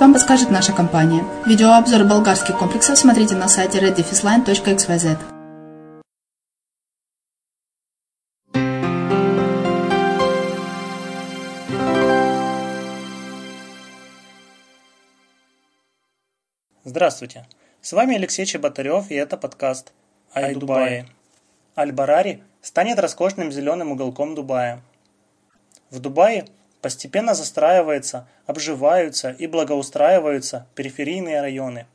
вам подскажет наша компания. Видеообзор болгарских комплексов смотрите на сайте reddefisline.xyz. Здравствуйте, с вами Алексей Чеботарев и это подкаст «Ай Дубае». Аль-Барари станет роскошным зеленым уголком Дубая. В Дубае постепенно застраиваются, обживаются и благоустраиваются периферийные районы.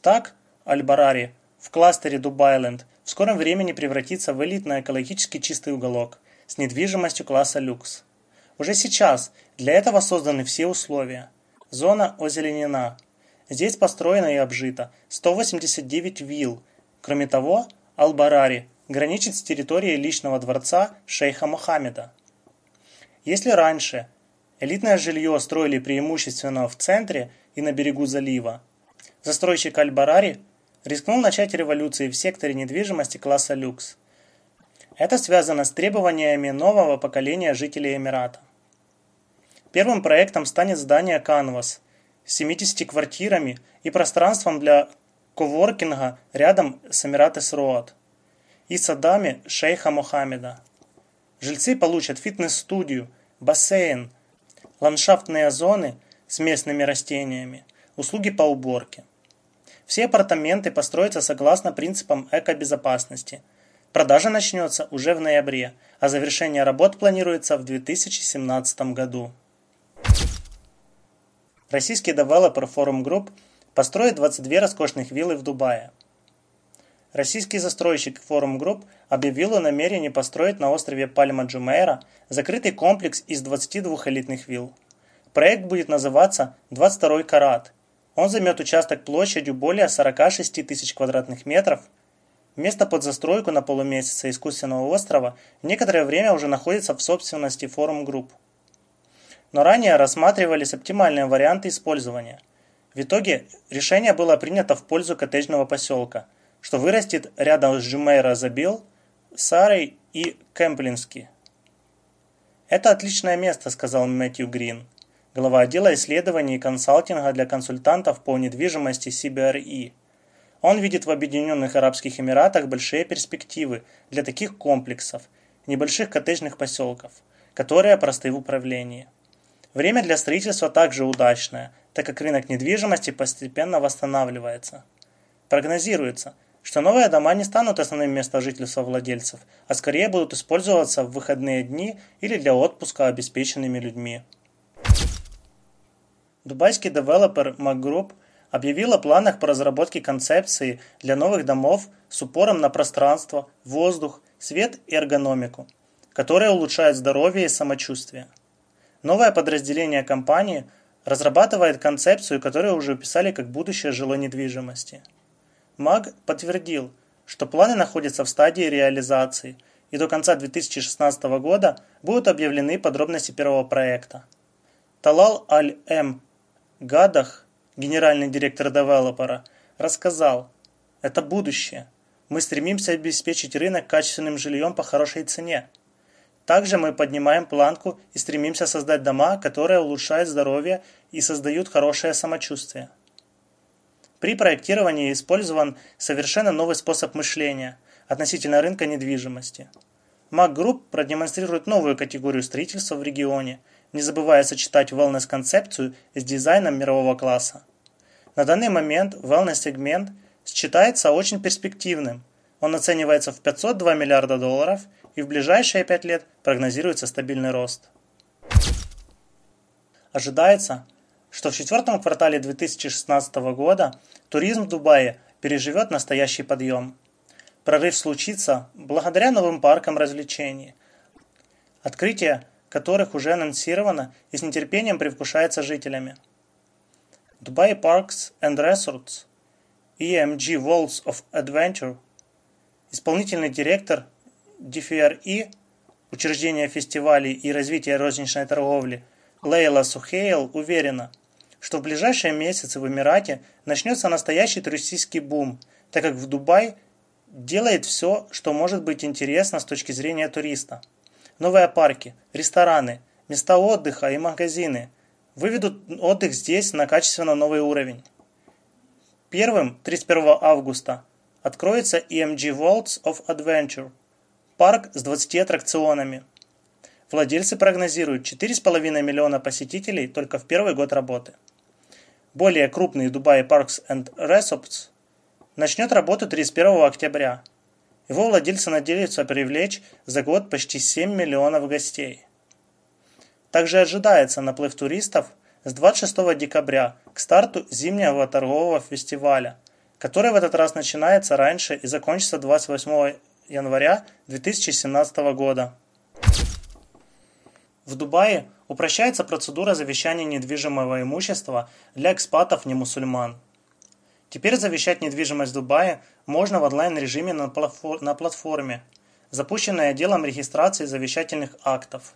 Так, Аль-Барари в кластере Дубайленд в скором времени превратится в элитный экологически чистый уголок с недвижимостью класса люкс. Уже сейчас для этого созданы все условия. Зона озеленена. Здесь построено и обжито 189 вилл. Кроме того, Аль-Барари граничит с территорией личного дворца шейха Мухаммеда. Если раньше элитное жилье строили преимущественно в центре и на берегу залива, застройщик Аль-Барари рискнул начать революции в секторе недвижимости класса люкс. Это связано с требованиями нового поколения жителей Эмирата. Первым проектом станет здание Canvas с 70 квартирами и пространством для коворкинга рядом с Эмиратес Роад и садами шейха Мухаммеда. Жильцы получат фитнес-студию, бассейн, ландшафтные зоны с местными растениями, услуги по уборке. Все апартаменты построятся согласно принципам экобезопасности. Продажа начнется уже в ноябре, а завершение работ планируется в 2017 году. Российский девелопер Forum Group построит 22 роскошных виллы в Дубае. Российский застройщик Forum Group объявил о намерении построить на острове Пальма-Джумейра закрытый комплекс из 22 элитных вилл. Проект будет называться «22 карат». Он займет участок площадью более 46 тысяч квадратных метров. Место под застройку на полумесяце искусственного острова некоторое время уже находится в собственности Forum Group. Но ранее рассматривались оптимальные варианты использования. В итоге решение было принято в пользу коттеджного поселка – что вырастет рядом с Джумейра Забил, Сарой и Кемплински. «Это отличное место», – сказал Мэтью Грин, глава отдела исследований и консалтинга для консультантов по недвижимости CBRE. Он видит в Объединенных Арабских Эмиратах большие перспективы для таких комплексов, небольших коттеджных поселков, которые просты в управлении. Время для строительства также удачное, так как рынок недвижимости постепенно восстанавливается. Прогнозируется – что новые дома не станут основным местом жительства владельцев, а скорее будут использоваться в выходные дни или для отпуска обеспеченными людьми. Дубайский девелопер MacGroup объявил о планах по разработке концепции для новых домов с упором на пространство, воздух, свет и эргономику, которые улучшают здоровье и самочувствие. Новое подразделение компании разрабатывает концепцию, которую уже описали как будущее жилой недвижимости – МАГ подтвердил, что планы находятся в стадии реализации, и до конца 2016 года будут объявлены подробности первого проекта. Талал Аль-Эм Гадах, генеральный директор девелопера, рассказал, это будущее. Мы стремимся обеспечить рынок качественным жильем по хорошей цене. Также мы поднимаем планку и стремимся создать дома, которые улучшают здоровье и создают хорошее самочувствие. При проектировании использован совершенно новый способ мышления относительно рынка недвижимости. Mac Group продемонстрирует новую категорию строительства в регионе, не забывая сочетать wellness-концепцию с дизайном мирового класса. На данный момент wellness-сегмент считается очень перспективным. Он оценивается в 502 миллиарда долларов и в ближайшие 5 лет прогнозируется стабильный рост. Ожидается, что в четвертом квартале 2016 года туризм в Дубае переживет настоящий подъем. Прорыв случится благодаря новым паркам развлечений, открытие которых уже анонсировано и с нетерпением привкушается жителями. Dubai Parks and Resorts, EMG Worlds of Adventure, исполнительный директор DFRE, учреждения фестивалей и развития розничной торговли – Лейла Сухейл уверена, что в ближайшие месяцы в Эмирате начнется настоящий туристический бум, так как в Дубай делает все, что может быть интересно с точки зрения туриста. Новые парки, рестораны, места отдыха и магазины выведут отдых здесь на качественно новый уровень. Первым 31 августа откроется EMG Worlds of Adventure, парк с 20 аттракционами – Владельцы прогнозируют 4,5 миллиона посетителей только в первый год работы. Более крупный Dubai Parks and Resorts начнет работу 31 октября. его владельцы надеются привлечь за год почти 7 миллионов гостей. Также ожидается наплыв туристов с 26 декабря к старту зимнего торгового фестиваля, который в этот раз начинается раньше и закончится 28 января 2017 года. В Дубае упрощается процедура завещания недвижимого имущества для экспатов-не-мусульман. Теперь завещать недвижимость в Дубае можно в онлайн-режиме на, платформе, запущенной отделом регистрации завещательных актов.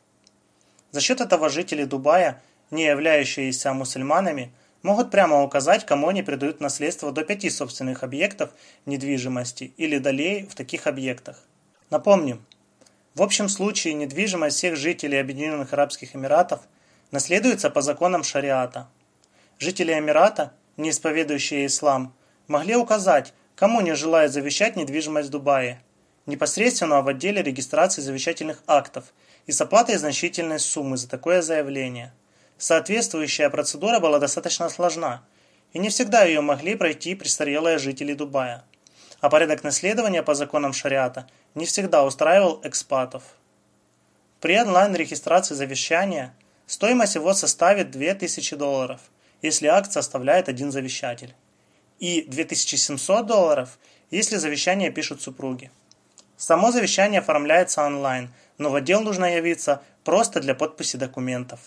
За счет этого жители Дубая, не являющиеся мусульманами, могут прямо указать, кому они придают наследство до пяти собственных объектов недвижимости или долей в таких объектах. Напомним, в общем случае недвижимость всех жителей Объединенных Арабских Эмиратов наследуется по законам шариата. Жители Эмирата, не исповедующие ислам, могли указать, кому не желают завещать недвижимость в Дубае, непосредственно в отделе регистрации завещательных актов и с оплатой значительной суммы за такое заявление. Соответствующая процедура была достаточно сложна, и не всегда ее могли пройти престарелые жители Дубая. А порядок наследования по законам шариата не всегда устраивал экспатов. При онлайн-регистрации завещания стоимость его составит 2000 долларов, если акт составляет один завещатель, и 2700 долларов, если завещание пишут супруги. Само завещание оформляется онлайн, но в отдел нужно явиться просто для подписи документов.